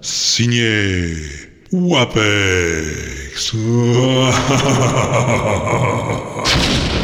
Signé Wapex.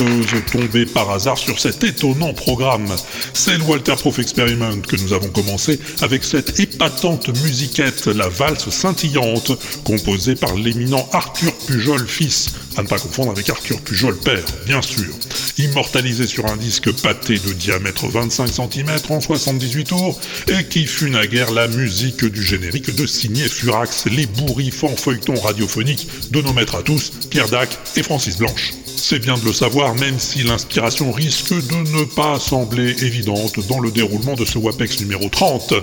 auditeur, auditeuse, tombé par hasard sur cet étonnant programme. C'est le Walter Proof Experiment que nous avons commencé avec cette épatante musiquette, la valse scintillante, composée par l'éminent Arthur Pujol fils, à ne pas confondre avec Arthur Pujol père, bien sûr. Immortalisé sur un disque pâté de diamètre 25 cm en 78 tours, et qui fut naguère la musique du générique de Signé Furax, les bourrifants feuilletons radiophoniques de nos maîtres à tous, Pierre Dac et Francis Blanche. C'est bien de le savoir, même si l'inspiration risque de ne pas sembler évidente dans le déroulement de ce WAPEX numéro 30.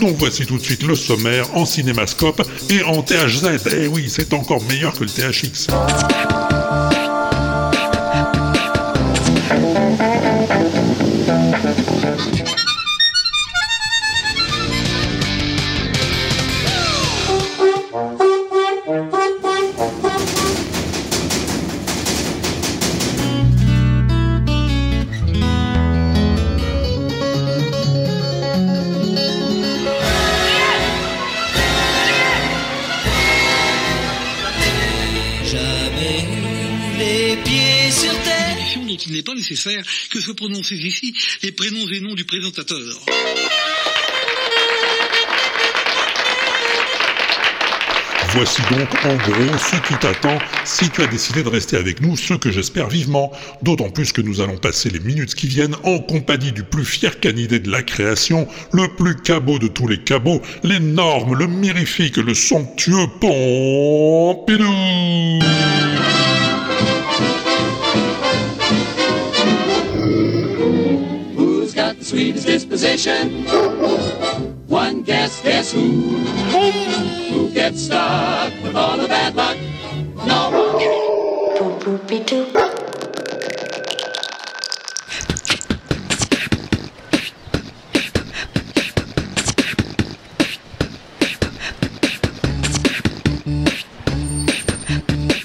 Donc voici tout de suite le sommaire en cinémascope et en THZ. Eh oui, c'est encore meilleur que le THX. Que soient prononcés ici les prénoms et noms du présentateur. Voici donc en gros ce qui t'attend si tu as décidé de rester avec nous, ce que j'espère vivement. D'autant plus que nous allons passer les minutes qui viennent en compagnie du plus fier canidé de la création, le plus cabot de tous les cabots, l'énorme, le mirifique, le somptueux Pompidou disposition? One guess, guess who? Who gets stuck with all the bad luck? No one.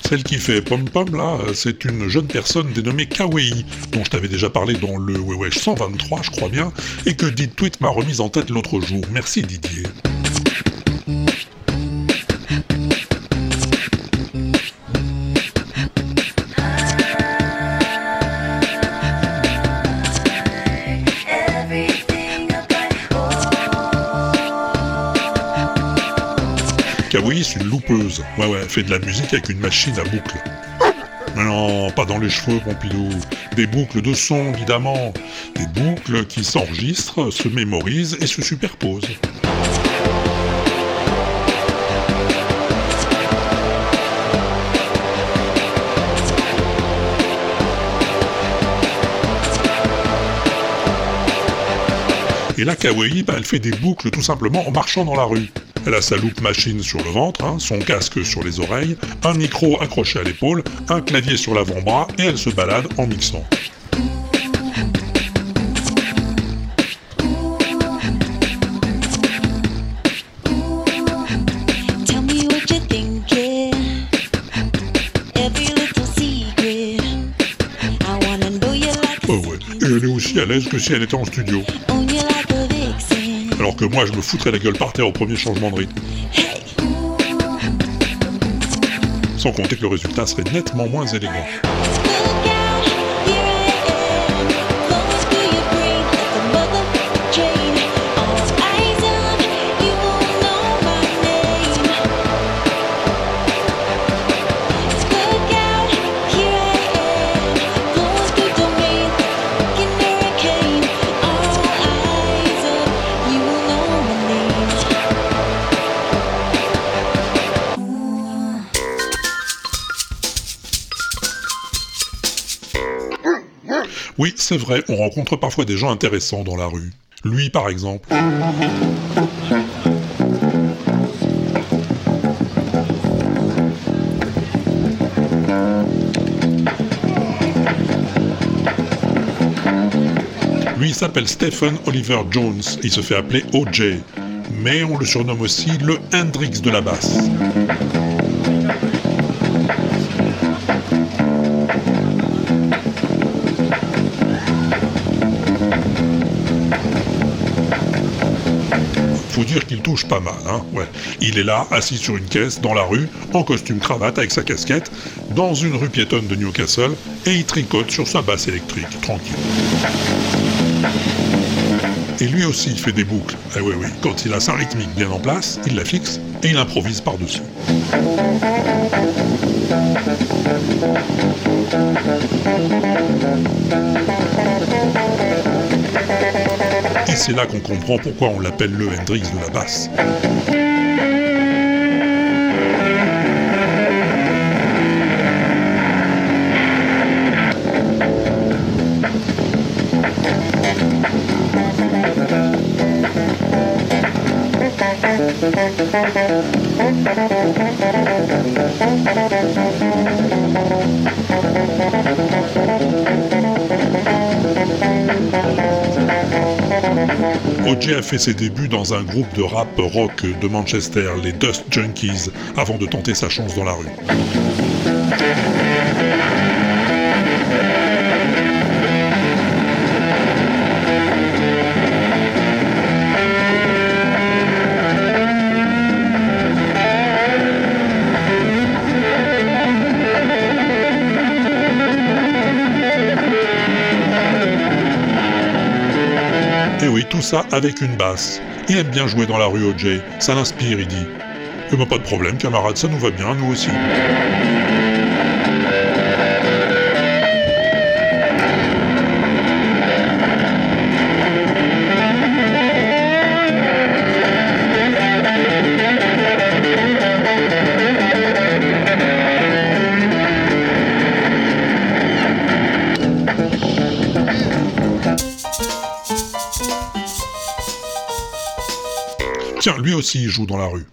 Celle qui fait pom-pom là, c'est une jeune personne dénommée Kawaii, dont je t'avais déjà parlé dans le Wewesh 123, je crois bien, et que Dit Tweet m'a remise en tête l'autre jour. Merci Didier. De la musique avec une machine à boucles. Non, pas dans les cheveux, Pompidou. Des boucles de son, évidemment. Des boucles qui s'enregistrent, se mémorisent et se superposent. Et la Kawaii, bah, elle fait des boucles tout simplement en marchant dans la rue. Elle a sa loupe machine sur le ventre, hein, son casque sur les oreilles, un micro accroché à l'épaule, un clavier sur l'avant-bras et elle se balade en mixant. Oh ouais, et elle est aussi à l'aise que si elle était en studio. Alors que moi, je me foutrais la gueule par terre au premier changement de rythme. Sans compter que le résultat serait nettement moins élégant. C'est vrai, on rencontre parfois des gens intéressants dans la rue. Lui, par exemple. Lui, s'appelle Stephen Oliver Jones. Il se fait appeler OJ. Mais on le surnomme aussi le Hendrix de la basse. Pas mal, hein. Ouais. Il est là, assis sur une caisse, dans la rue, en costume cravate avec sa casquette, dans une rue piétonne de Newcastle, et il tricote sur sa basse électrique, tranquille. Et lui aussi, il fait des boucles. Eh oui, oui, quand il a sa rythmique bien en place, il la fixe et il improvise par-dessus. Et c'est là qu'on comprend pourquoi on l'appelle le Hendrix de la basse. OJ a fait ses débuts dans un groupe de rap rock de Manchester, les Dust Junkies, avant de tenter sa chance dans la rue. Ça avec une basse. Il aime bien jouer dans la rue OJ, ça l'inspire, il dit. Eh ben pas de problème, camarade, ça nous va bien, nous aussi. Aussi il joue dans la rue.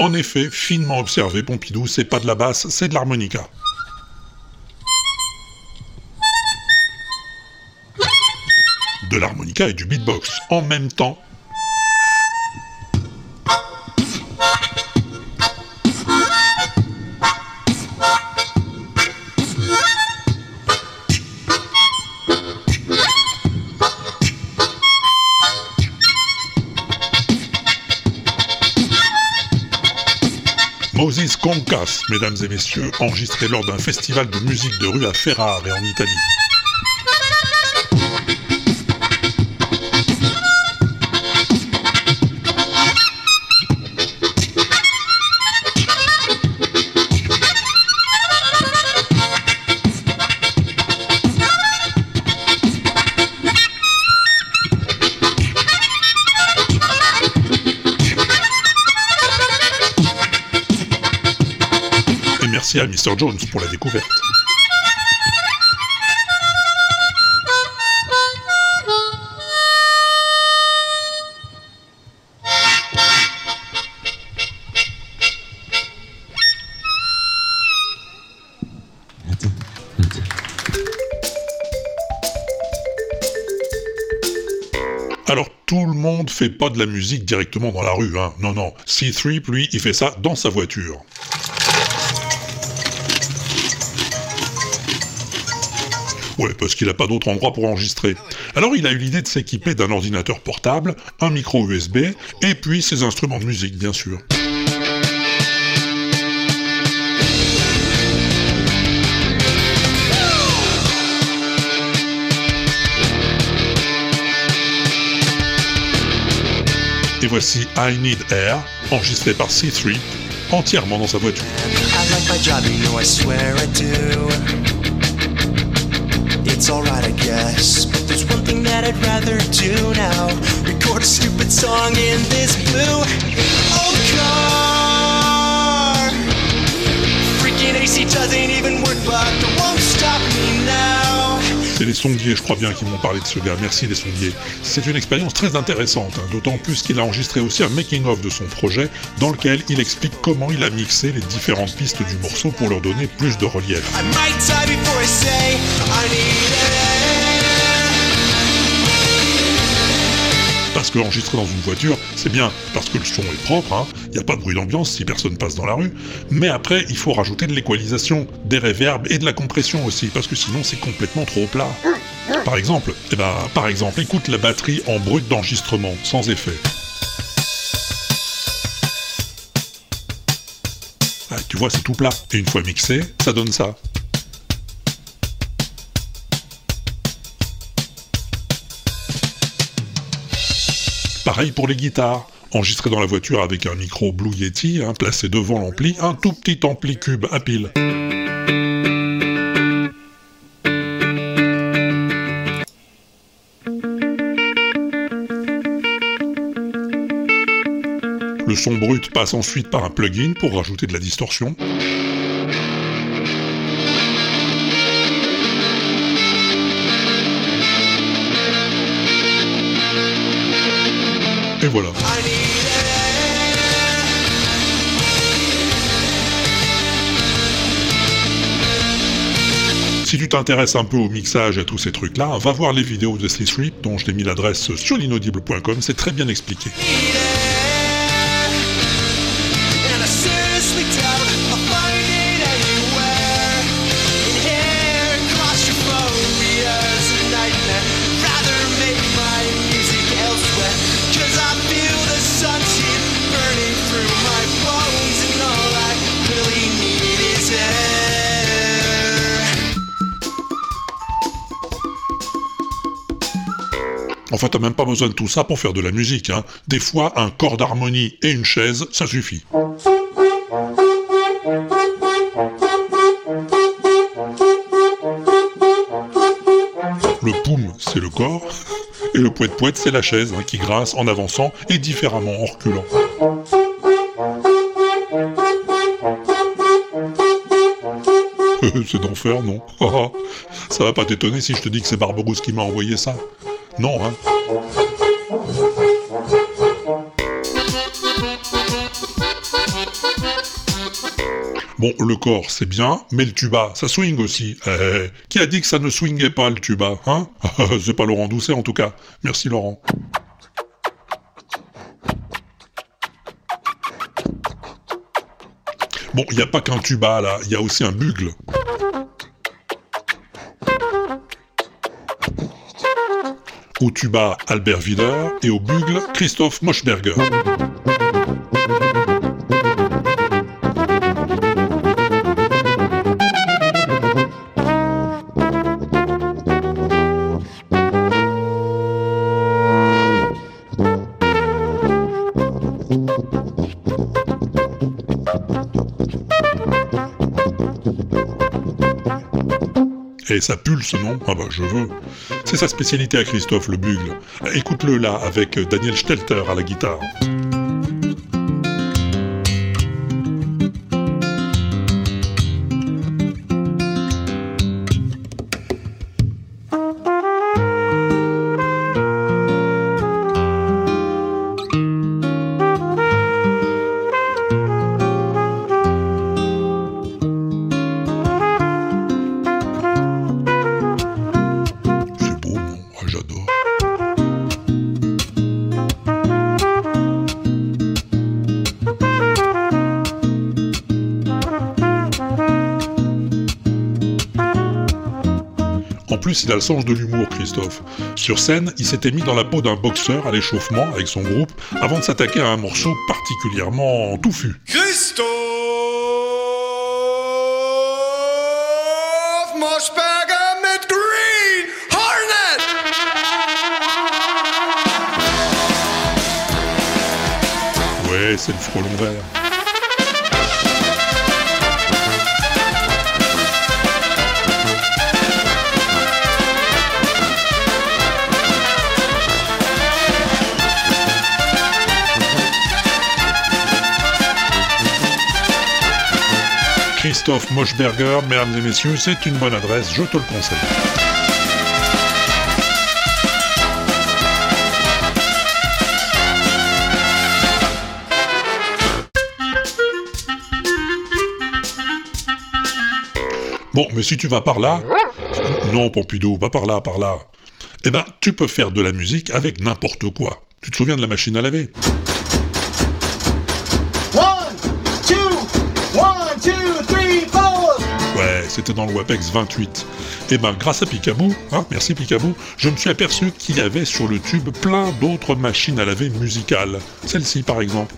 En effet, finement observé, Pompidou, c'est pas de la basse, c'est de l'harmonica. De l'harmonica et du beatbox en même temps. Moses Concas, mesdames et messieurs, enregistré lors d'un festival de musique de rue à Ferrare et en Italie. À Mr. Jones pour la découverte. Alors tout le monde fait pas de la musique directement dans la rue, hein. Non, non. C3, lui, il fait ça dans sa voiture. Ouais, parce qu'il n'a pas d'autre endroit pour enregistrer. Alors il a eu l'idée de s'équiper d'un ordinateur portable, un micro USB, et puis ses instruments de musique, bien sûr. Et voici I Need Air, enregistré par C3, entièrement dans sa voiture. I like my job, you know I swear I do. It's alright, I guess. But there's one thing that I'd rather do now record a stupid song in this blue old car. Freaking AC doesn't even work, but C'est les sondiers, je crois bien, qui m'ont parlé de ce gars. Merci les sondiers. C'est une expérience très intéressante, hein, d'autant plus qu'il a enregistré aussi un making-of de son projet dans lequel il explique comment il a mixé les différentes pistes du morceau pour leur donner plus de relief. Parce que enregistrer dans une voiture, c'est bien, parce que le son est propre, hein. il n'y a pas de bruit d'ambiance si personne passe dans la rue, mais après, il faut rajouter de l'équalisation, des réverbes et de la compression aussi, parce que sinon c'est complètement trop plat. Par exemple, eh ben, par exemple, écoute la batterie en brut d'enregistrement, sans effet. Ah, tu vois, c'est tout plat. Et une fois mixé, ça donne ça. Pour les guitares. Enregistré dans la voiture avec un micro Blue Yeti, hein, placé devant l'ampli, un tout petit ampli cube à pile. Le son brut passe ensuite par un plugin pour rajouter de la distorsion. Et voilà. Si tu t'intéresses un peu au mixage et à tous ces trucs-là, va voir les vidéos de C-Street dont je t'ai mis l'adresse sur l'inaudible.com, c'est très bien expliqué. Enfin, t'as même pas besoin de tout ça pour faire de la musique. Hein. Des fois, un corps d'harmonie et une chaise, ça suffit. Le poum, c'est le corps, et le poète-poète, c'est la chaise, hein, qui grince en avançant et différemment en reculant. c'est d'enfer, non? Ça va pas t'étonner si je te dis que c'est Barberousse qui m'a envoyé ça Non, hein Bon, le corps, c'est bien, mais le tuba, ça swing aussi. Eh, qui a dit que ça ne swingait pas, le tuba, hein? C'est pas Laurent Doucet, en tout cas. Merci, Laurent. Bon, il n'y a pas qu'un tuba, là, il y a aussi un bugle. Au tuba, Albert Wider, et au bugle, Christophe Moschberger. Et ça pulse, non Ah bah je veux. C'est sa spécialité à Christophe, le bugle. Écoute-le là, avec Daniel Stelter à la guitare. A le sens de l'humour, Christophe. Sur scène, il s'était mis dans la peau d'un boxeur à l'échauffement avec son groupe avant de s'attaquer à un morceau particulièrement touffu. Christoph Moschberger mit Green Hornet! Ouais, c'est le frelon vert. Christophe Moschberger. Mesdames et messieurs, c'est une bonne adresse, je te le conseille. Bon, mais si tu vas par là... Non, Pompidou, va par là, par là. Eh ben, tu peux faire de la musique avec n'importe quoi. Tu te souviens de la machine à laver? C'était dans le WAPEX 28. Et ben, grâce à Picaboo, hein, merci Picaboo, je me suis aperçu qu'il y avait sur le tube plein d'autres machines à laver musicales. Celle-ci, par exemple.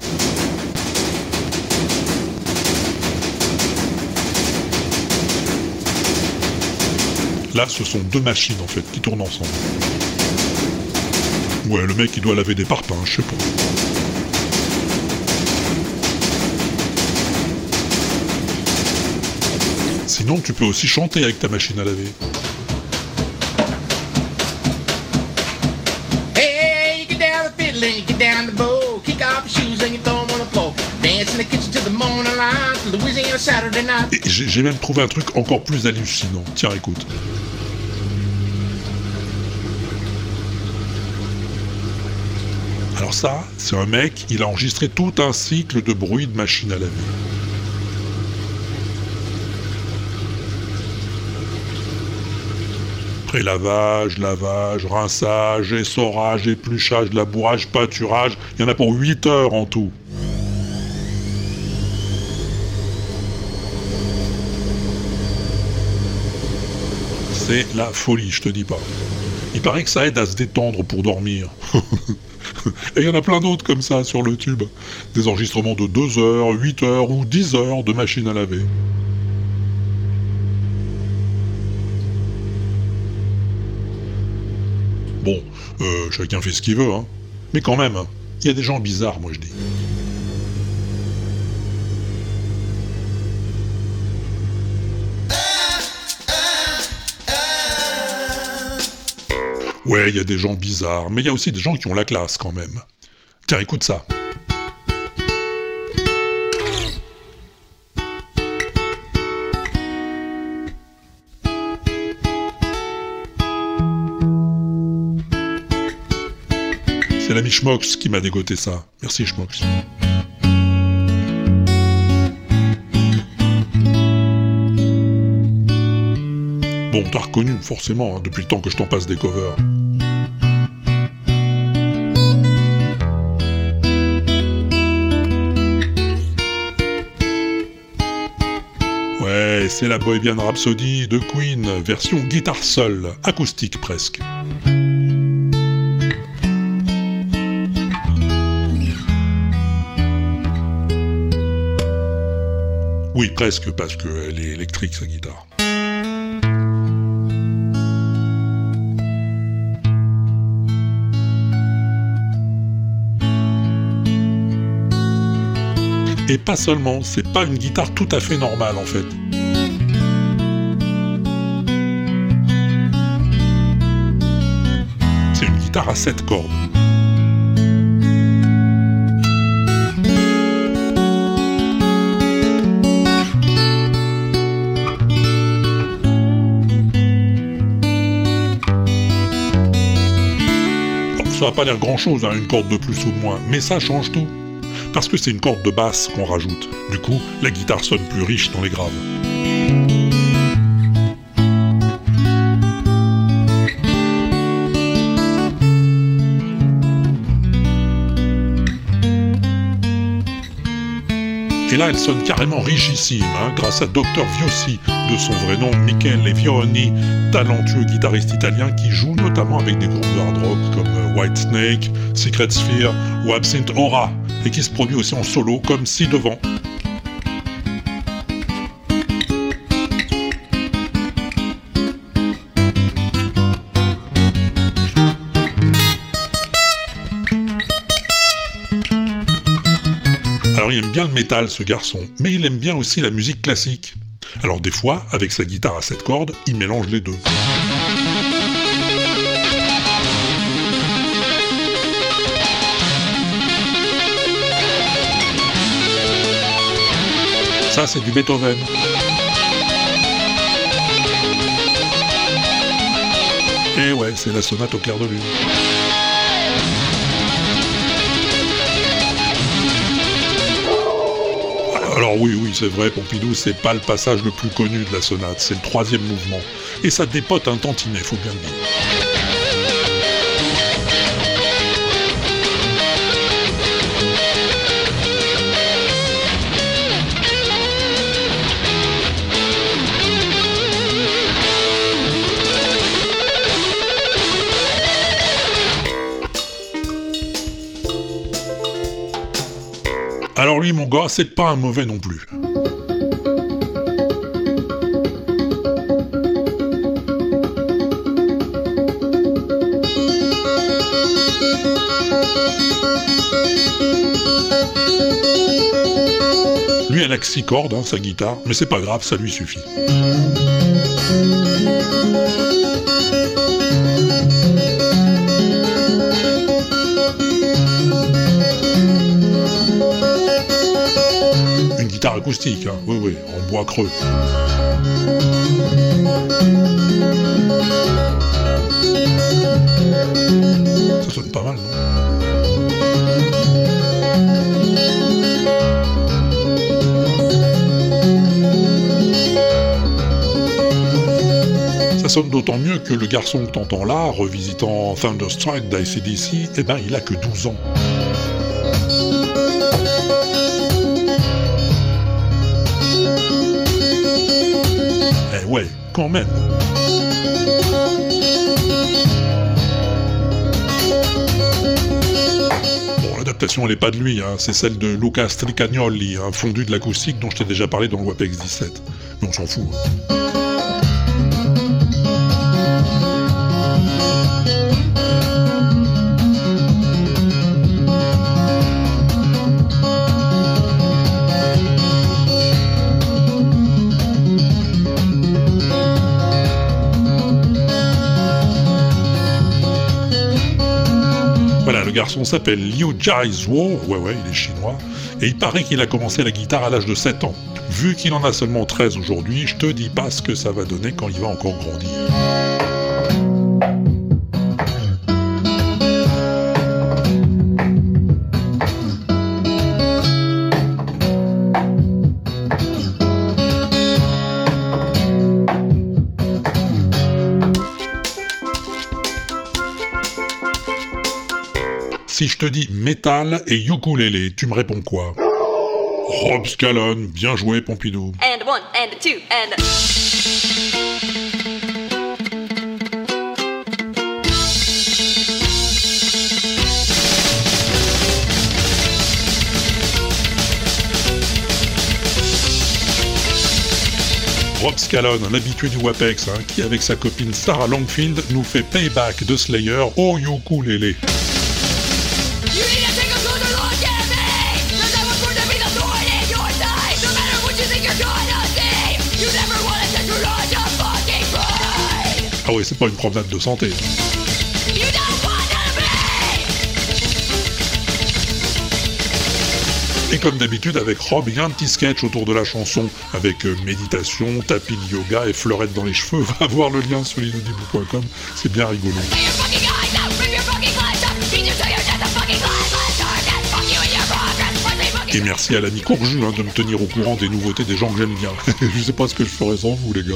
Là, ce sont deux machines en fait qui tournent ensemble. Ouais, le mec il doit laver des parpaings, je sais pas. Tu peux aussi chanter avec ta machine à laver. Hey, you get down the fiddle and you get down the bow. Kick off your shoes and you throw 'em on the floor. Dance in the kitchen till the morning light, till Louisiana Saturday night. Et j'ai même trouvé un truc encore plus hallucinant. Tiens, écoute. Alors ça, c'est un mec, il a enregistré tout un cycle de bruit de machine à laver. Prélavage, lavage, rinçage, essorage, épluchage, labourage, pâturage, il y en a pour 8 heures en tout. C'est la folie, je te dis pas. Il paraît que ça aide à se détendre pour dormir. Et il y en a plein d'autres comme ça sur le tube. Des enregistrements de 2 heures, 8 heures ou 10 heures de machine à laver. Euh, chacun fait ce qu'il veut, hein. Mais quand même, il y a des gens bizarres, moi je dis. Ouais, il y a des gens bizarres, mais il y a aussi des gens qui ont la classe quand même. Tiens, écoute ça. C'est Schmox qui m'a dégoté ça. Merci Schmox. Bon, t'as reconnu, forcément, hein, depuis le temps que je t'en passe des covers. Ouais, c'est la Bohemian Rhapsody de Queen, version guitare seule, acoustique presque. Oui, presque, parce qu'elle est électrique, sa guitare. Et pas seulement, c'est pas une guitare tout à fait normale en fait. C'est une guitare à 7 cordes. Pas l'air grand chose, une corde de plus ou moins, mais ça change tout parce que c'est une corde de basse qu'on rajoute. Du coup, la guitare sonne plus riche dans les graves. Et là, elle sonne carrément richissime, hein, grâce à Dr. Viossi, de son vrai nom Michele Fioroni, talentueux guitariste italien qui joue notamment avec des groupes de hard rock comme euh, Whitesnake, Secret Sphere ou Absinthe Aura, et qui se produit aussi en solo comme Si Devant. Alors il aime bien le métal ce garçon, mais il aime bien aussi la musique classique. Alors des fois, avec sa guitare à sept cordes, il mélange les deux. Ça, c'est du Beethoven. Et ouais, c'est la sonate au clair de lune. Alors oui, oui, c'est vrai, Pompidou, c'est pas le passage le plus connu de la sonate, c'est le troisième mouvement. Et ça dépote un tantinet, faut bien le dire. Alors lui, mon gars, c'est pas un mauvais non plus. Lui, elle a que six cordes, hein, sa guitare, mais c'est pas grave, ça lui suffit. Hein, oui, oui, en bois creux. Ça sonne pas mal, non? Ça sonne d'autant mieux que le garçon que t'entends là, revisitant Thunderstruck d'ICDC, eh ben il a que 12 ans. Quand même. Bon, l'adaptation elle est pas de lui, hein, c'est celle de Luca Stricagnoli, un fondu de l'acoustique dont je t'ai déjà parlé dans le WAPEX 17. Mais on s'en fout. hein. Garçon s'appelle Liu Jaizuo, ouais ouais, il est chinois, et il paraît qu'il a commencé la guitare à l'âge de 7 ans. Vu qu'il en a seulement 13 aujourd'hui, je te dis pas ce que ça va donner quand il va encore grandir. Si je te dis métal et ukulélé, tu me réponds quoi? Rob Scallon, bien joué Pompidou. And one, and two, and. Rob Scallon, un habitué du WAPEX, hein, qui avec sa copine Sarah Longfield nous fait payback de Slayer au ukulélé. Ouais, c'est pas une promenade de santé. Et comme d'habitude avec Rob, il y a un petit sketch autour de la chanson, avec euh, méditation, tapis de yoga et fleurettes dans les cheveux. Va voir le lien sur l'inaudible.com, c'est bien rigolo. Et merci à l'ami Courju hein, de me tenir au courant des nouveautés des gens que j'aime bien. je sais pas ce que je ferais sans vous les gars.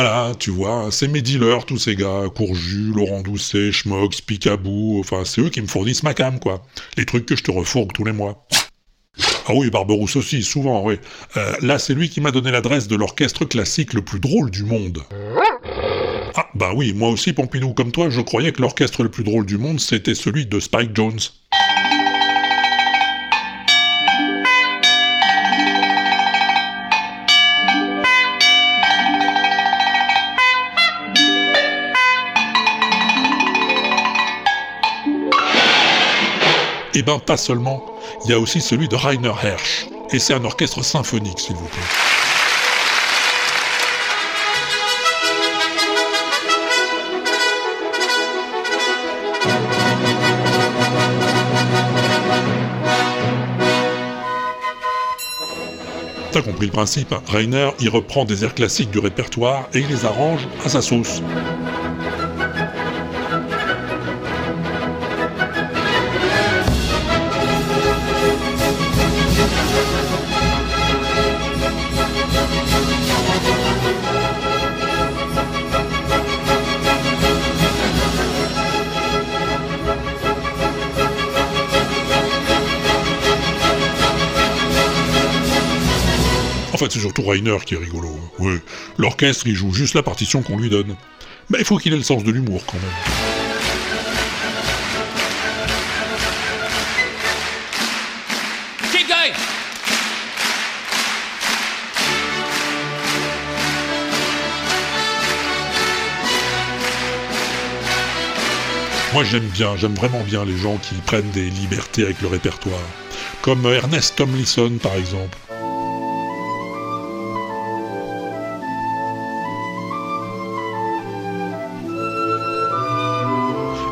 Voilà, tu vois, c'est mes dealers, tous ces gars, Courju, Laurent Doucet, Schmox, Picaboo, enfin c'est eux qui me fournissent ma cam, quoi. Les trucs que je te refourgue tous les mois. Ah oui, Barberousse aussi, souvent, oui. Euh, là, c'est lui qui m'a donné l'adresse de l'orchestre classique le plus drôle du monde. Ah, bah oui, moi aussi, Pompidou, comme toi, je croyais que l'orchestre le plus drôle du monde, c'était celui de Spike Jones. Et bien, pas seulement. Il y a aussi celui de Rainer Hersch. Et c'est un orchestre symphonique, s'il vous plaît. T'as compris le principe, Rainer y reprend des airs classiques du répertoire et il les arrange à sa sauce. Surtout Rainer qui est rigolo. hein. Oui, l'orchestre, il joue juste la partition qu'on lui donne. Mais il faut qu'il ait le sens de l'humour quand même. Moi j'aime bien, j'aime vraiment bien les gens qui prennent des libertés avec le répertoire. Comme Ernest Tomlinson par exemple.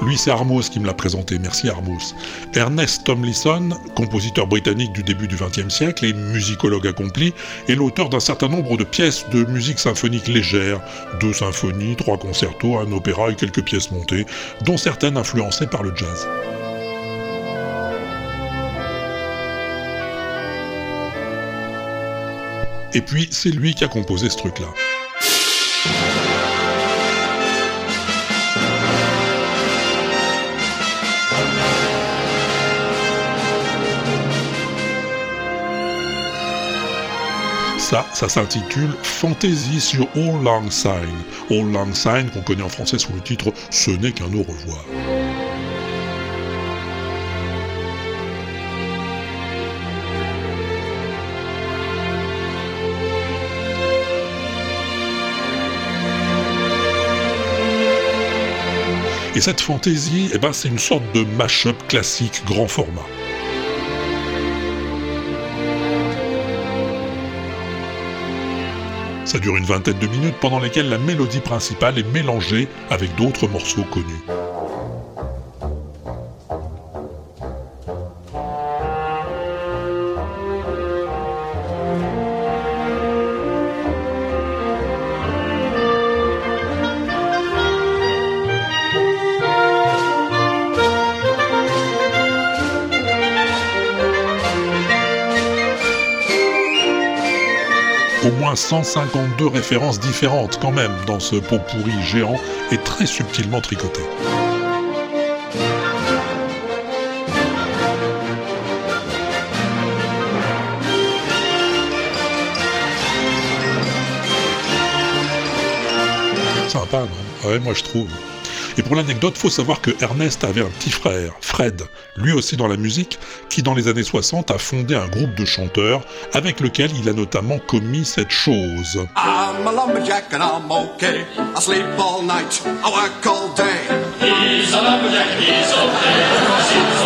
Lui, c'est Armos qui me l'a présenté. Merci Armos. Ernest Tomlinson, compositeur britannique du début du XXe siècle et musicologue accompli, est l'auteur d'un certain nombre de pièces de musique symphonique légère, deux symphonies, trois concertos, un opéra et quelques pièces montées, dont certaines influencées par le jazz. Et puis, c'est lui qui a composé ce truc-là. Ça, ça s'intitule Fantaisie sur All Lang Syne. All Lang Syne qu'on connaît en français sous le titre Ce n'est qu'un au revoir. Et cette fantaisie, eh ben, c'est une sorte de mash-up classique grand format. Ça dure une vingtaine de minutes pendant lesquelles la mélodie principale est mélangée avec d'autres morceaux connus. Au moins 152 références différentes quand même dans ce pot pourri géant et très subtilement tricoté. Sympa, non? Ouais, moi je trouve. Et pour l'anecdote, faut savoir que Ernest avait un petit frère, Fred, lui aussi dans la musique, qui dans les années 60 a fondé un groupe de chanteurs avec lequel il a notamment commis cette chose. I'm a lumberjack and I'm okay. I sleep all night, I work all day. He's a lumberjack, he's okay.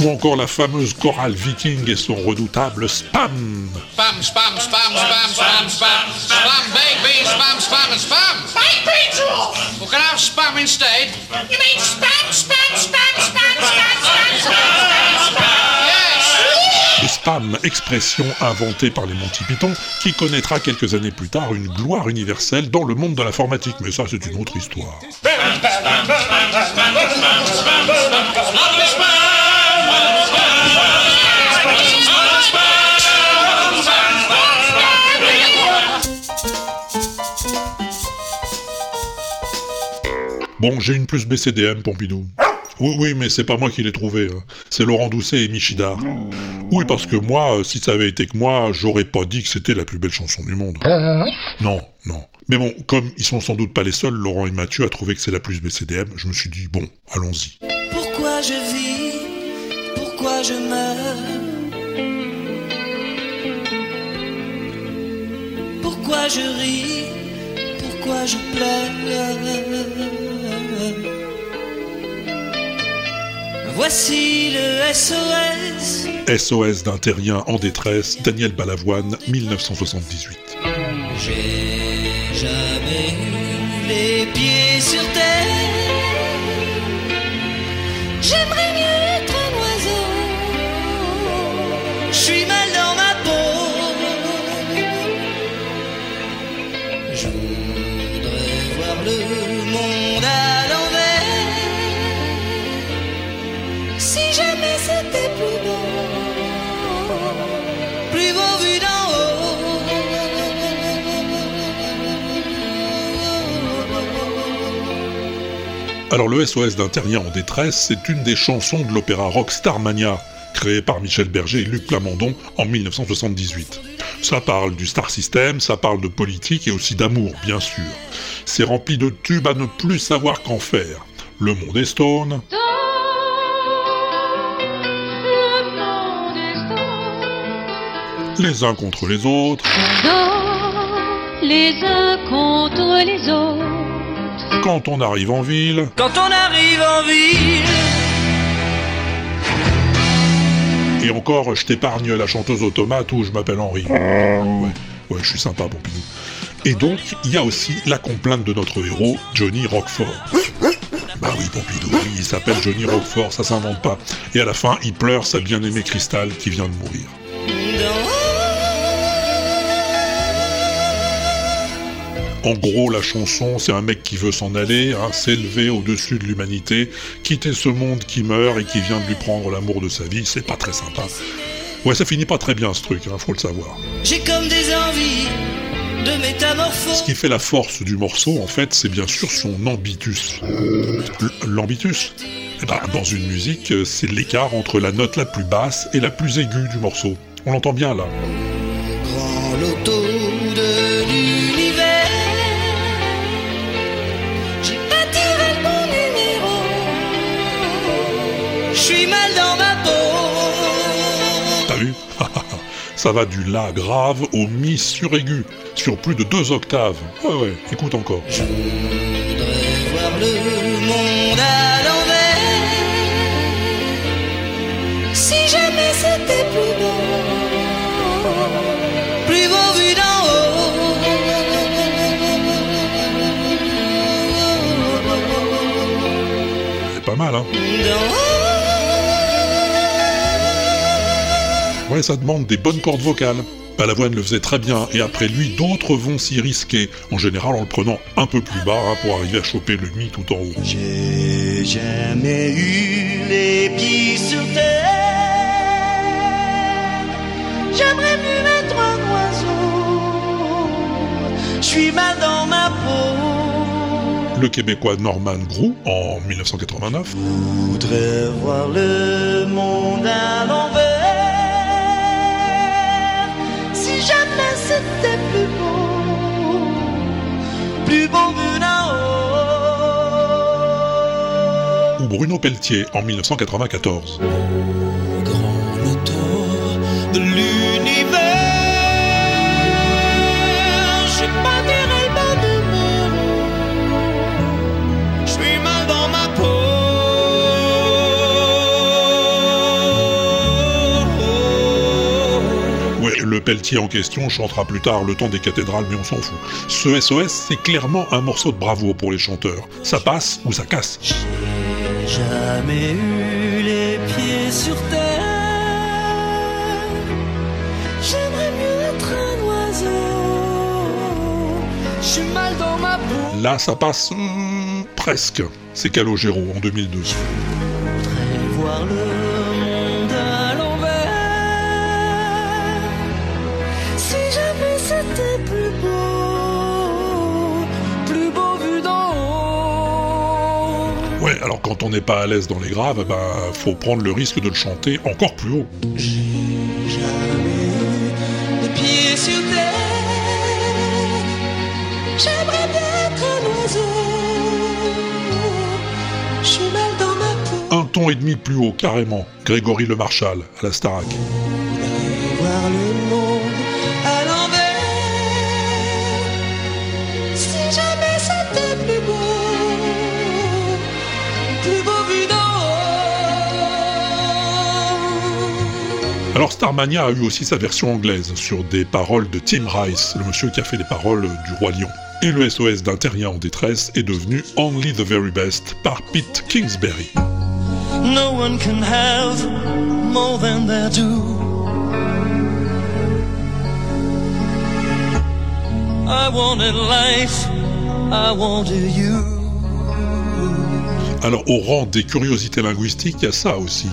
Ou encore la fameuse chorale viking et son redoutable Spam. Spam, spam, spam, spam, spam, spam. Spam, baked beans, spam, spam, spam. Baked beans, Rolf! We can have spam instead. You mean spam, spam, spam, spam, spam, spam, spam, spam, spam? Yes! Le spam, expression inventée par les Monty Python, qui connaîtra quelques années plus tard une gloire universelle dans le monde de l'informatique. Mais ça, c'est une autre histoire. Bon, j'ai une plus BCDM, Pompidou. Oui, oui, mais c'est pas moi qui l'ai trouvé. hein. C'est Laurent Doucet et Michidar. Oui, parce que moi, euh, si ça avait été que moi, j'aurais pas dit que c'était la plus belle chanson du monde. Non, non. Mais bon, comme ils sont sans doute pas les seuls, Laurent et Mathieu a trouvé que c'est la plus BCDM, je me suis dit, bon, allons-y. Pourquoi je vis Pourquoi je meurs? Pourquoi je ris Pourquoi je pleure? Voici le SOS. SOS d'un terrien en détresse, Daniel Balavoine, 1978. J'ai jamais eu les pieds sur terre. J'aimerais Alors le SOS d'un terrien en détresse, c'est une des chansons de l'opéra rock Starmania, créé par Michel Berger et Luc Plamondon en 1978. Ça parle du star system, ça parle de politique et aussi d'amour, bien sûr. C'est rempli de tubes à ne plus savoir qu'en faire. Le monde est stone, les uns contre les autres, les uns contre les autres. Quand on arrive en ville, Quand on arrive en ville, et encore, je t'épargne la chanteuse automate ou je m'appelle Henri. Ouais, ouais, je suis sympa, Pompidou. Et donc, il y a aussi la complainte de notre héros, Johnny Roquefort. Bah oui, Pompidou, oui, il s'appelle Johnny Roquefort, ça s'invente pas. Et à la fin, il pleure sa bien-aimée Cristal qui vient de mourir. En gros, la chanson, c'est un mec qui veut s'en aller, hein, s'élever au-dessus de l'humanité, quitter ce monde qui meurt et qui vient de lui prendre l'amour de sa vie, c'est pas très sympa. Ouais, ça finit pas très bien ce truc, hein, faut le savoir. j'ai comme des envies de Ce métamorphose. qui fait la force du morceau, en fait, c'est bien sûr son ambitus. L'ambitus Eh ben, Dans une musique, euh, c'est l'écart entre la note la plus basse et la plus aiguë du morceau. On l'entend bien là. Grand loto Ça va du La grave au Mi suraigu, sur plus de deux octaves. Ouais, ouais, écoute encore. Je voudrais voir le monde à l'envers. Si jamais c'était plus beau, plus beau vu d'en haut. C'est pas mal, hein Ouais, ça demande des bonnes cordes vocales. Balavoine le faisait très bien, et après lui, d'autres vont s'y risquer, en général en le prenant un peu plus bas hein, pour arriver à choper le mi tout en haut. J'ai jamais eu les pieds sur terre. J'aimerais mieux être un oiseau. Je suis mal dans ma peau. Le Québécois Norman Grou, en 1989, voudrais voir le monde à l'envers. C'était plus beau, plus beau vu d'en haut. ou Bruno Pelletier, en 1994. Le Pelletier en question chantera plus tard le temps des cathédrales, mais on s'en fout. Ce SOS, c'est clairement un morceau de bravoure pour les chanteurs. Ça passe ou ça casse. J'ai jamais eu les pieds sur terre. J'aimerais mieux être un oiseau. Je suis mal dans ma peau. Là, ça passe hum, presque. C'est Calogero en 2002. voudrais voir le quand on n'est pas à l'aise dans les graves, ben, faut prendre le risque de le chanter encore plus haut. Jamais eu les pieds sur terre. J'aimerais bien être un oiseau. Je suis mal dans ma peau. Un ton et demi plus haut, carrément. Grégory Le Marchal, à la Starac. Starmania a eu aussi sa version anglaise, sur des paroles de Tim Rice, le monsieur qui a fait les paroles du Roi Lion. Et le SOS d'un terrien en détresse est devenu Only the Very Best par Pete Kingsbury. No one can have more than they do. I wanted life, I wanted you. Alors au rang des curiosités linguistiques, il y a ça aussi.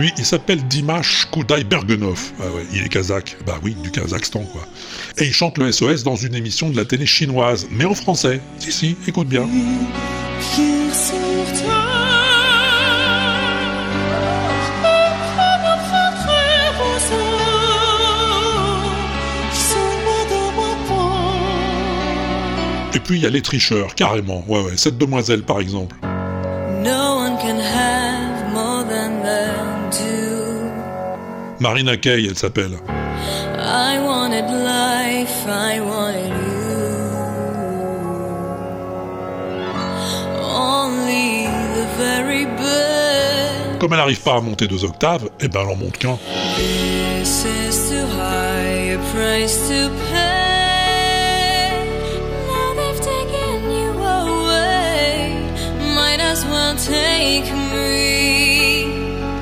Lui, il s'appelle Dimash Kudai Bergenov. Ah il est kazakh. Bah oui, du Kazakhstan quoi. Et il chante le SOS dans une émission de la télé chinoise, mais en français. Si, si, écoute bien. Et puis il y a les tricheurs, carrément. Ouais, ouais, cette demoiselle par exemple. Marina Kaye, elle s'appelle. I wanted life, I wanted you. Only the very best. Comme elle n'arrive pas à monter deux octaves, eh ben elle en monte qu'un. This is too high a price to pay. Now they've taken you away. Might as well take me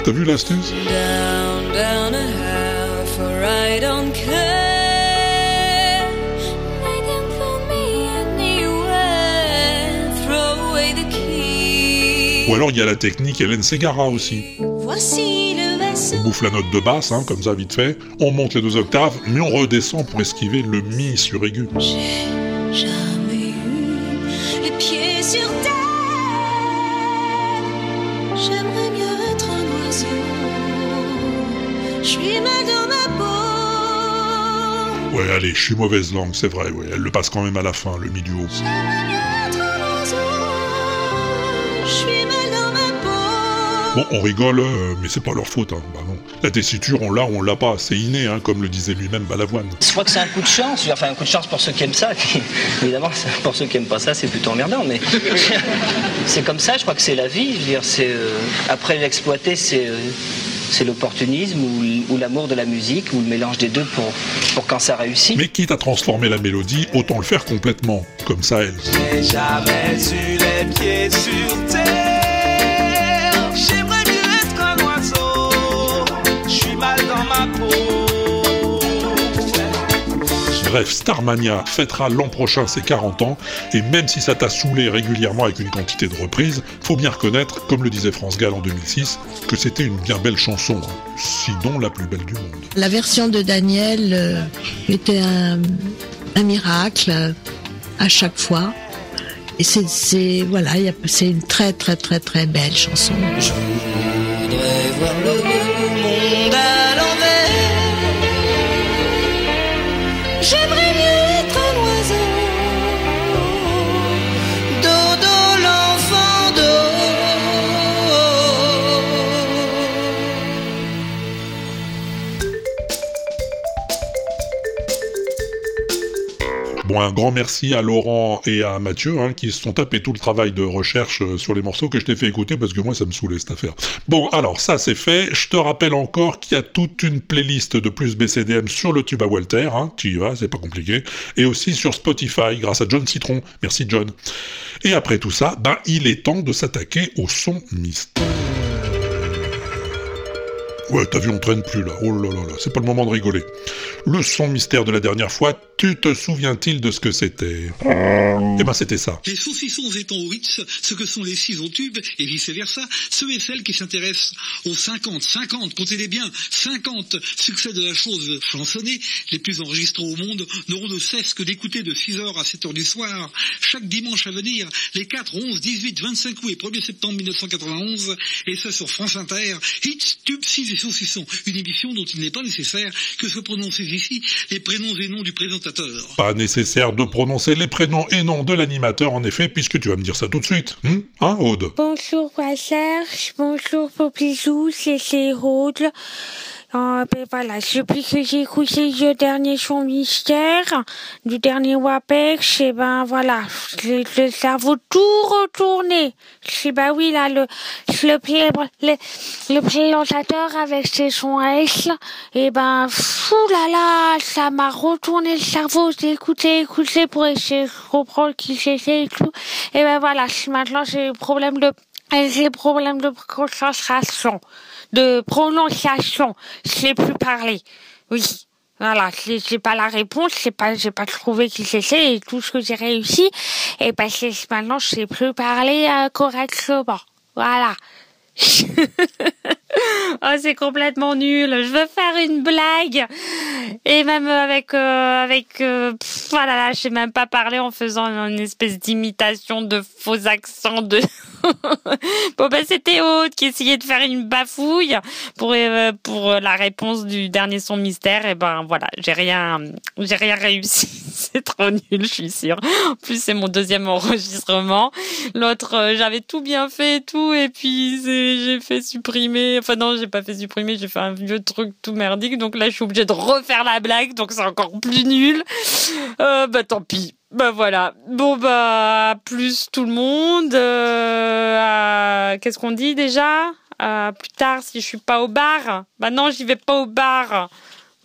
T'as vu l'astuce? Down, down a half, or I don't care. They can put me anywhere. Throw away the key. Ou alors il y a la technique Hélène Ségara aussi. Voici le vaisseau. On bouffe la note de basse, hein, comme ça vite fait. On monte les deux octaves, mais on redescend pour esquiver le mi sur aigu. J'ai allez, je suis mauvaise langue, c'est vrai, ouais. Elle le passe quand même à la fin, le mi du haut. J'aimerais mieux être un oiseau. Je suis mal dans ma peau. Bon, on rigole, euh, mais c'est pas leur faute, hein. Bah non. La tessiture, on l'a ou on l'a pas, c'est inné, hein, comme le disait lui-même Balavoine. Je crois que c'est un coup de chance, enfin un coup de chance pour ceux qui aiment ça, puis évidemment pour ceux qui aiment pas ça c'est plutôt emmerdant, mais c'est comme ça, je crois que c'est la vie, je veux dire, c'est euh, après l'exploiter c'est euh, c'est l'opportunisme ou, l'amour de la musique ou le mélange des deux pour, pour quand ça réussit. Mais quitte à transformer la mélodie, autant le faire complètement, comme ça elle. J'ai jamais eu les pieds sur terre. Bref, Starmania fêtera l'an prochain ses 40 ans, et même si ça t'a saoulé régulièrement avec une quantité de reprises, faut bien reconnaître, comme le disait France Gall en 2006, que c'était une bien belle chanson, hein. sinon la plus belle du monde. La version de Daniel euh, était un, un miracle euh, à chaque fois. Et c'est, c'est voilà, il y a- c'est une très très très très belle chanson. Je voudrais voir le Bon, un grand merci à Laurent et à Mathieu, hein, qui se sont tapés tout le travail de recherche euh, sur les morceaux que je t'ai fait écouter, parce que moi, ça me saoulait, cette affaire. Bon, alors, ça, c'est fait. Je te rappelle encore qu'il y a toute une playlist de plus BCDM sur le tube à Walter, hein, tu y vas, c'est pas compliqué, et aussi sur Spotify, grâce à John Citron. Merci, John. Et après tout ça, ben, il est temps de s'attaquer au son mystère. Ouais, t'as vu, on traîne plus là. Oh là là là, c'est pas le moment de rigoler. Le son mystère de la dernière fois, tu te souviens-t-il de ce que c'était? Eh ben, c'était ça. Les saucissons étant Ritz, ce que sont les six au tube, et vice-versa, ceux et celles qui s'intéressent aux 50, 50, comptez-les bien, 50 succès de la chose chansonnée, les plus enregistrés au monde, n'auront de cesse que d'écouter de 6h à 7h du soir, chaque dimanche à venir, les 4, 11, 18, 25 août et 1er septembre 1991, et ça sur France Inter, Hits, Tube 6 et Saucissons, une émission dont il n'est pas nécessaire que soient prononcés ici les prénoms et noms du présentateur. Pas nécessaire de prononcer les prénoms et noms de l'animateur, en effet, puisque tu vas me dire ça tout de suite. Hein, hein Aude? Bonjour Serge, bonjour Poplizou, c'est c'est Rode. Euh, ben voilà, depuis que j'ai écouté le dernier son mystère, du dernier WAPEX, et ben voilà, le, le cerveau tout retourné. C'est bah oui, là, le, le, le, le présentateur avec ses sons S, et ben, fou là là, ça m'a retourné le cerveau. J'ai écouté, écouté pour essayer de comprendre qui c'était et tout. Et ben voilà, maintenant j'ai des problèmes de, j'ai des problèmes de concentration, de prononciation. Je sais plus parler. Oui. Voilà, j'ai pas la réponse, j'ai pas, j'ai pas trouvé qui c'était et tout ce que j'ai réussi. Et ben, c'est- maintenant, je sais plus parler euh, correctement. Voilà. oh, c'est complètement nul. Je veux faire une blague. Et même avec, euh, avec, euh, voilà, là, je sais même pas parler en faisant une espèce d'imitation de faux accent de. bon, ben, c'était Aude qui essayait de faire une bafouille pour, euh, pour la réponse du dernier son mystère. Et ben, voilà, j'ai rien, j'ai rien réussi. c'est trop nul, je suis sûre. En plus, c'est mon deuxième enregistrement. L'autre, euh, j'avais tout bien fait et tout. Et puis, j'ai fait supprimer. Enfin, non, j'ai pas fait supprimer. J'ai fait un vieux truc tout merdique. Donc là, je suis obligée de refaire la blague. Donc, c'est encore plus nul. Euh, bah, tant pis. Bah voilà. Bon bah plus tout le monde. Euh, Qu'est-ce qu'on dit déjà? Plus tard si je suis pas au bar. Bah non, j'y vais pas au bar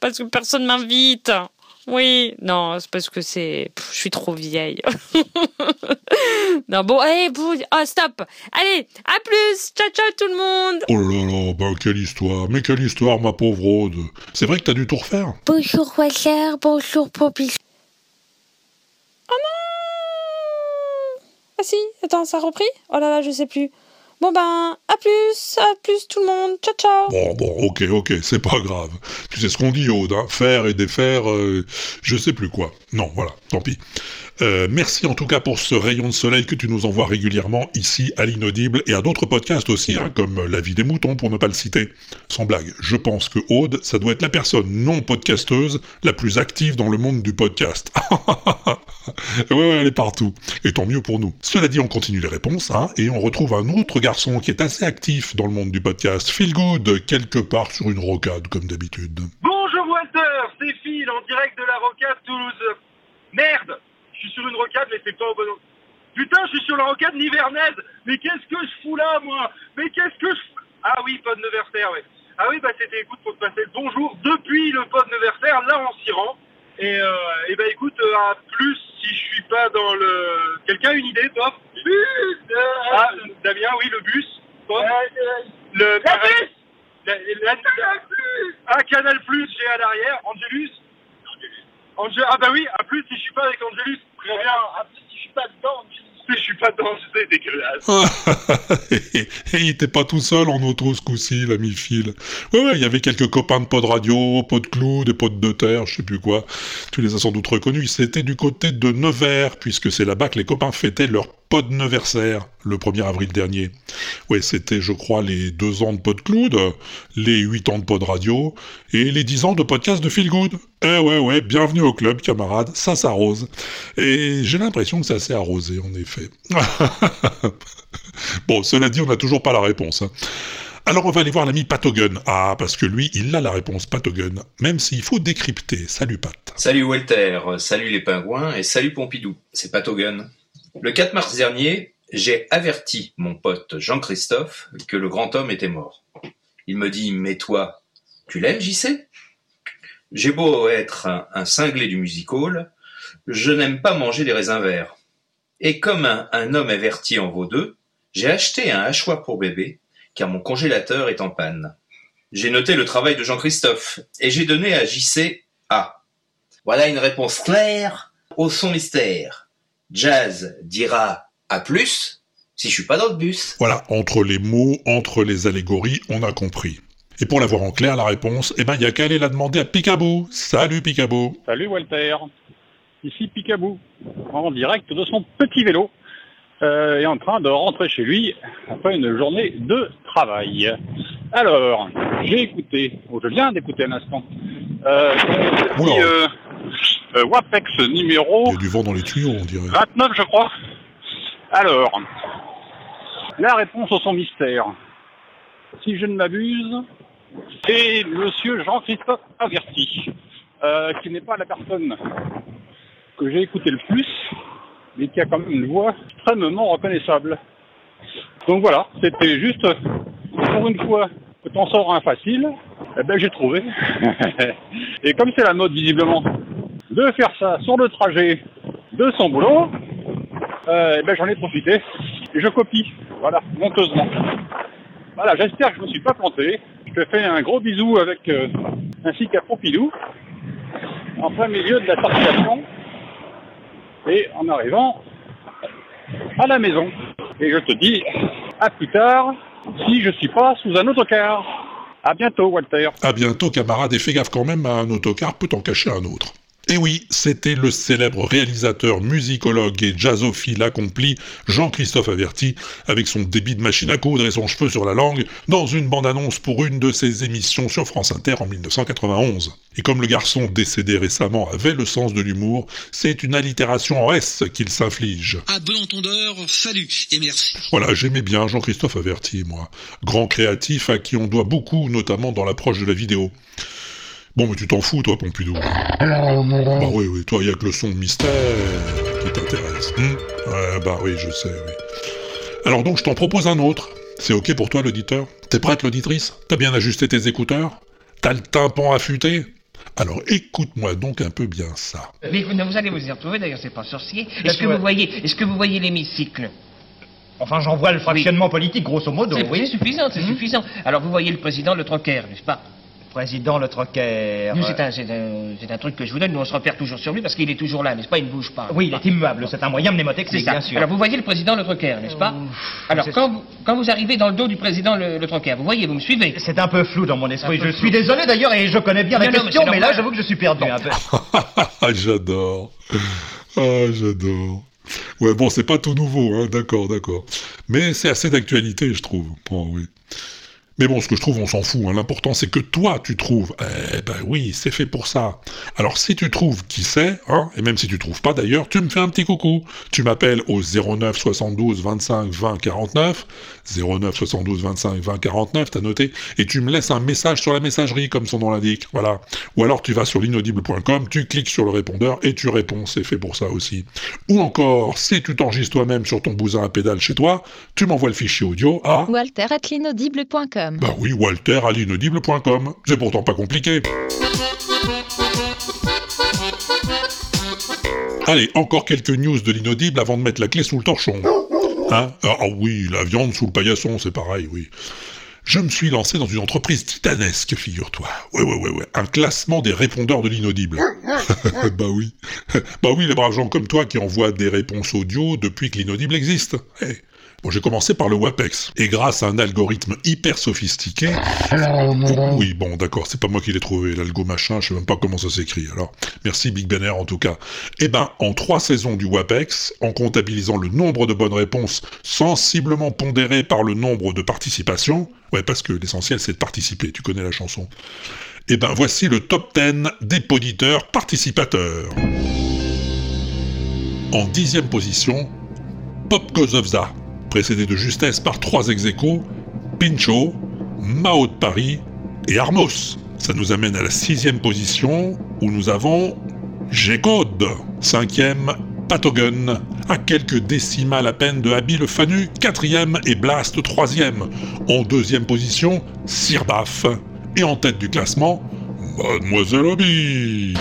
parce que personne m'invite. Oui, non, c'est parce que c'est, je suis trop vieille. non bon, allez, bou- oh, stop. Allez, à plus. Ciao ciao tout le monde. Oh là là, bah quelle histoire, mais quelle histoire, ma pauvre Aude. C'est vrai que t'as dû tout refaire Bonjour Walter, bonjour Poppy. Oh non Ah si, attends, ça a repris? Oh là là, je sais plus. Bon ben, à plus, à plus tout le monde. Ciao ciao. Bon, bon, ok, ok, c'est pas grave. Tu sais ce qu'on dit, Aude, hein faire et défaire, euh, je sais plus quoi. Non, voilà, tant pis. Euh, merci en tout cas pour ce rayon de soleil que tu nous envoies régulièrement ici à l'inaudible et à d'autres podcasts aussi, hein, comme La vie des moutons pour ne pas le citer. Sans blague, je pense que Aude, ça doit être la personne non podcasteuse la plus active dans le monde du podcast. ouais, ouais, elle est partout. Et tant mieux pour nous. Cela dit, on continue les réponses, hein, et on retrouve un autre garçon qui est assez actif dans le monde du podcast, Phil Good, quelque part sur une rocade comme d'habitude. Bonjour Walter, c'est Phil en direct de la rocade Toulouse. Merde, je suis sur une rocade mais c'est pas au bon endroit. Putain, je suis sur la rocade nivernaise. Mais qu'est-ce que je fous là, moi? Mais qu'est-ce que je Ah oui, pod Neversaire, ouais. Ah oui, bah c'était, écoute, pour te passer le bonjour depuis le pod Neversaire, là en s'y rend. Et, bah écoute, euh, à plus suis pas dans le... Quelqu'un a une idée, toi Bus Ah, Damien, oui, le bus. Toi Le... La bus la, la- Ah, Canal Plus, j'ai à l'arrière. Angelus Ange- Ah bah oui, à plus si je suis pas avec Angelus. Très bien. À plus si je suis pas dedans. Je suis pas dedans, c'est dégueulasse. et il était pas tout seul en auto ce coup-ci, l'ami Phil. Ouais, ouais, il y avait quelques copains de pod radio, pod clou, des pods de terre, je sais plus quoi. Tu les as sans doute reconnus. C'était du côté de Nevers, puisque c'est là-bas que les copains fêtaient leur pod neversaire, le 1er avril dernier. Ouais, c'était, je crois, les deux ans de pod cloud, les huit ans de pod radio, et les dix ans de podcast de Feel Good. Eh ouais, ouais, bienvenue au club, camarades, ça s'arrose. Et j'ai l'impression que ça s'est arrosé, en effet. bon, cela dit, on n'a toujours pas la réponse. hein. Alors on va aller voir l'ami Patogun. Ah, parce que lui, il a la réponse Patogun, même s'il faut décrypter. Salut Pat. Salut Walter, salut les pingouins et salut Pompidou, c'est Patogun. Le 4 mars dernier, j'ai averti mon pote Jean-Christophe que le grand homme était mort. Il me dit Mais toi, tu l'aimes, JC J'ai beau être un, cinglé du music hall, je n'aime pas manger des raisins verts. Et comme un, un homme averti en vaut deux, j'ai acheté un hachoir pour bébé, car mon congélateur est en panne. J'ai noté le travail de Jean-Christophe et j'ai donné à JC A. Voilà une réponse claire au son mystère. Jazz dira à plus si je suis pas dans le bus. Voilà, entre les mots, entre les allégories, on a compris. Et pour l'avoir en clair, la réponse, eh ben, il y a qu'à aller la demander à Picaboo. Salut Picaboo. Salut Walter, ici Picabou, en direct de son petit vélo, euh, et en train de rentrer chez lui après une journée de travail. Alors, j'ai écouté, ou je viens d'écouter un instant, euh, euh, WAPEX numéro Il y a du vent dans les tuyaux, on dirait. 29, je crois. Alors, la réponse au son mystère. Si je ne m'abuse, c'est Monsieur Jean-Christophe Averti, euh, qui n'est pas la personne que j'ai écouté le plus, mais qui a quand même une voix extrêmement reconnaissable. Donc voilà, c'était juste pour une fois que t'en sors un facile, eh ben j'ai trouvé. Et comme c'est la mode visiblement de faire ça sur le trajet de son boulot, euh, eh ben j'en ai profité et je copie, voilà, honteusement. Voilà, j'espère que je me suis pas planté. Je te fais un gros bisou avec euh, ainsi qu'à Pompidou, en plein milieu de la circulation et en arrivant à la maison. Et je te dis à plus tard si je suis pas sous un autocar. À bientôt, Walter. À bientôt, camarade, et fais gaffe quand même, un autocar peut en cacher un autre. Et oui, c'était le célèbre réalisateur, musicologue et jazzophile accompli Jean-Christophe Averti, avec son débit de machine à coudre et son cheveu sur la langue, dans une bande-annonce pour une de ses émissions sur France Inter en 1991. Et comme le garçon décédé récemment avait le sens de l'humour, c'est une allitération en S qu'il s'inflige. À bon entendeur, salut et merci. Voilà, j'aimais bien Jean-Christophe Averti, moi. Grand créatif à qui on doit beaucoup, notamment dans l'approche de la vidéo. Bon, mais tu t'en fous, toi, Pompidou. Bah oui, oui, toi, il y a que le son mystère qui t'intéresse. hmm ouais, bah oui, je sais, oui. Alors donc, je t'en propose un autre. C'est ok pour toi, l'auditeur? T'es prête, l'auditrice? T'as bien ajusté tes écouteurs? T'as le tympan affûté? Alors écoute-moi donc un peu bien ça. Mais vous, vous allez vous y retrouver, d'ailleurs, c'est pas sorcier. Est-ce que, que- vous voyez, est-ce que vous voyez l'hémicycle? Enfin, j'en vois le fractionnement politique, grosso modo. C'est oui. c'est suffisant, c'est suffisant. Alors vous voyez le président Le Troquer, n'est-ce pas? Président Le Troquer. Nous, c'est un, c'est un- c'est un truc que je vous donne, nous on se repère toujours sur lui parce qu'il est toujours là, n'est-ce pas? Il ne bouge pas. Oui, il est immuable, c'est un moyen C'est mnémotechnique, ça. bien sûr. Alors vous voyez le président Le Troquer, n'est-ce pas? Alors c'est- quand vous, quand vous arrivez dans le dos du président Le, Le Troquer, vous voyez, vous me suivez? C'est un peu flou dans mon esprit. Je flou. suis désolé d'ailleurs et je connais bien la Non, non, mais question, c'est mais, là, j'avoue que je suis perdu un peu. Ah, j'adore. Ah, j'adore. Ouais, bon, c'est pas tout nouveau, hein, d'accord, d'accord. Mais c'est assez d'actualité, je trouve. Oh, oui. Mais bon, ce que je trouve, on s'en fout. Hein. L'important, c'est que toi, tu trouves. Eh ben oui, c'est fait pour ça. Alors, si tu trouves qui c'est, hein, et même si tu trouves pas d'ailleurs, tu me fais un petit coucou. Tu m'appelles au 09 72 25 20 49. 09 72 25 20 49, t'as noté. Et tu me laisses un message sur la messagerie, comme son nom l'indique. Voilà. Ou alors, tu vas sur l'inaudible.com, tu cliques sur le répondeur et tu réponds. C'est fait pour ça aussi. Ou encore, si tu t'enregistres toi-même sur ton bousin à pédale chez toi, tu m'envoies le fichier audio à... Walter at l'inaudible.com. Bah oui, Walter à l'inaudible.com. C'est pourtant pas compliqué. Allez, encore quelques news de l'inaudible avant de mettre la clé sous le torchon. Hein ah, ah oui, la viande sous le paillasson, c'est pareil, oui. Je me suis lancé dans une entreprise titanesque, figure-toi. Ouais, ouais, ouais, ouais. Un classement des répondeurs de l'inaudible. bah oui. bah oui, les braves gens comme toi qui envoient des réponses audio depuis que l'inaudible existe. Eh. Bon, j'ai commencé par le WAPEX. Et grâce à un algorithme hyper sophistiqué... Oui, bon, d'accord, c'est pas moi qui l'ai trouvé, l'algo machin, je sais même pas comment ça s'écrit. Alors, merci Big Air en tout cas. Eh ben, en trois saisons du WAPEX, en comptabilisant le nombre de bonnes réponses sensiblement pondéré par le nombre de participations, ouais, parce que l'essentiel c'est de participer, tu connais la chanson. Eh ben, voici le top 10 des poditeurs participateurs. En dixième position, Pop Gozovza, précédé de justesse par trois ex aequo, Pincho, Mao de Paris et Armos. Ça nous amène à la sixième position où nous avons G-Code. Cinquième, Patogun, à quelques décimales à peine de Abby le Fanu, quatrième et Blast troisième. En deuxième position, Sirbaf. Et en tête du classement, Mademoiselle Obi.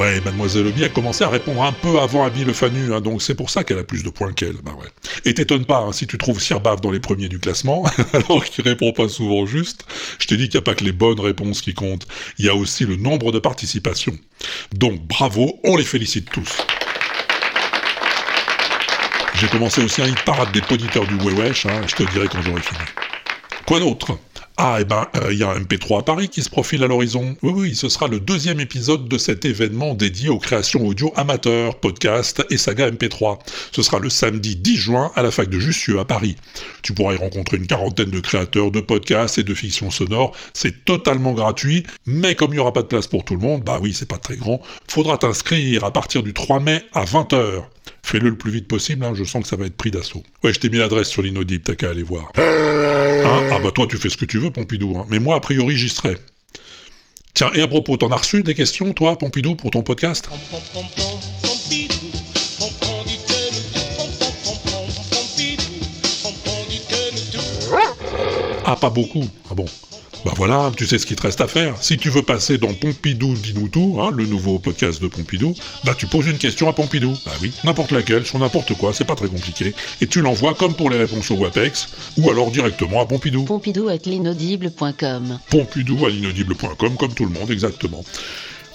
Ouais, Mademoiselle Obi a commencé à répondre un peu avant Abby le Fanu, hein, donc c'est pour ça qu'elle a plus de points qu'elle. Bah ouais. Et t'étonnes pas hein, si tu trouves Sirbaf dans les premiers du classement, alors qu'il répond pas souvent juste. Je t'ai dit qu'il n'y a pas que les bonnes réponses qui comptent, il y a aussi le nombre de participations. Donc bravo, on les félicite tous. J'ai commencé aussi un hit parade des poditeurs du Wewesh, hein, je te dirai quand j'aurai fini. Quoi d'autre? Ah, et ben, il y a un MP3 à Paris qui se profile à l'horizon. Oui, oui, ce sera le deuxième épisode de cet événement dédié aux créations audio amateurs, podcasts et saga MP3. Ce sera le samedi 10 juin à la fac de Jussieu à Paris. Tu pourras y rencontrer une quarantaine de créateurs de podcasts et de fiction sonore. C'est totalement gratuit, mais comme il n'y aura pas de place pour tout le monde, bah oui, c'est pas très grand, faudra t'inscrire à partir du 3 mai à 20h. Fais-le le plus vite possible, hein, je sens que ça va être pris d'assaut. Ouais, je t'ai mis l'adresse sur l'inaudible, t'as qu'à aller voir. Hein? Ah bah toi, tu fais ce que tu veux, Pompidou, hein. mais moi, a priori, j'y serai. Tiens, et à propos, t'en as reçu des questions, toi, Pompidou, pour ton podcast? Ah, pas beaucoup. Ah bon. Bah voilà, tu sais ce qu'il te reste à faire. Si tu veux passer dans Pompidou dis-nous tout, hein, le nouveau podcast de Pompidou, bah tu poses une question à Pompidou. Bah oui, n'importe laquelle, sur n'importe quoi, c'est pas très compliqué. Et tu l'envoies comme pour les réponses au WAPEX, ou alors directement à Pompidou. Pompidou avec l'inaudible.com. Pompidou à l'inaudible.com, comme tout le monde, exactement.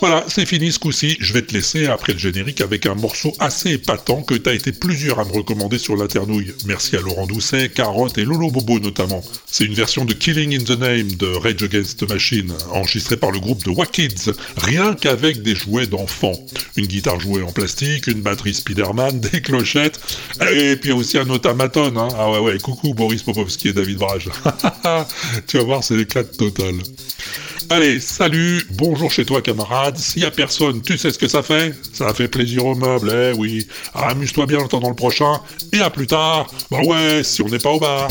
Voilà, c'est fini ce coup-ci. Je vais te laisser après le générique avec un morceau assez épatant que t'as été plusieurs à me recommander sur l'internouille. Merci à Laurent Doucet, Carotte et Lolo Bobo notamment. C'est une version de Killing in the Name de Rage Against the Machine, enregistrée par le groupe de Wakids, rien qu'avec des jouets d'enfants. Une guitare jouée en plastique, une batterie Spider-Man, des clochettes, et puis aussi un automaton. Hein. Ah ouais, ouais, coucou Boris Popovski et David Brage. tu vas voir, c'est l'éclat total. Allez, salut, bonjour chez toi camarade. S'il y a personne, tu sais ce que ça fait? Ça fait plaisir au meuble, eh oui. Amuse-toi bien en attendant le prochain. Et à plus tard. Bah ouais, si on n'est pas au bar.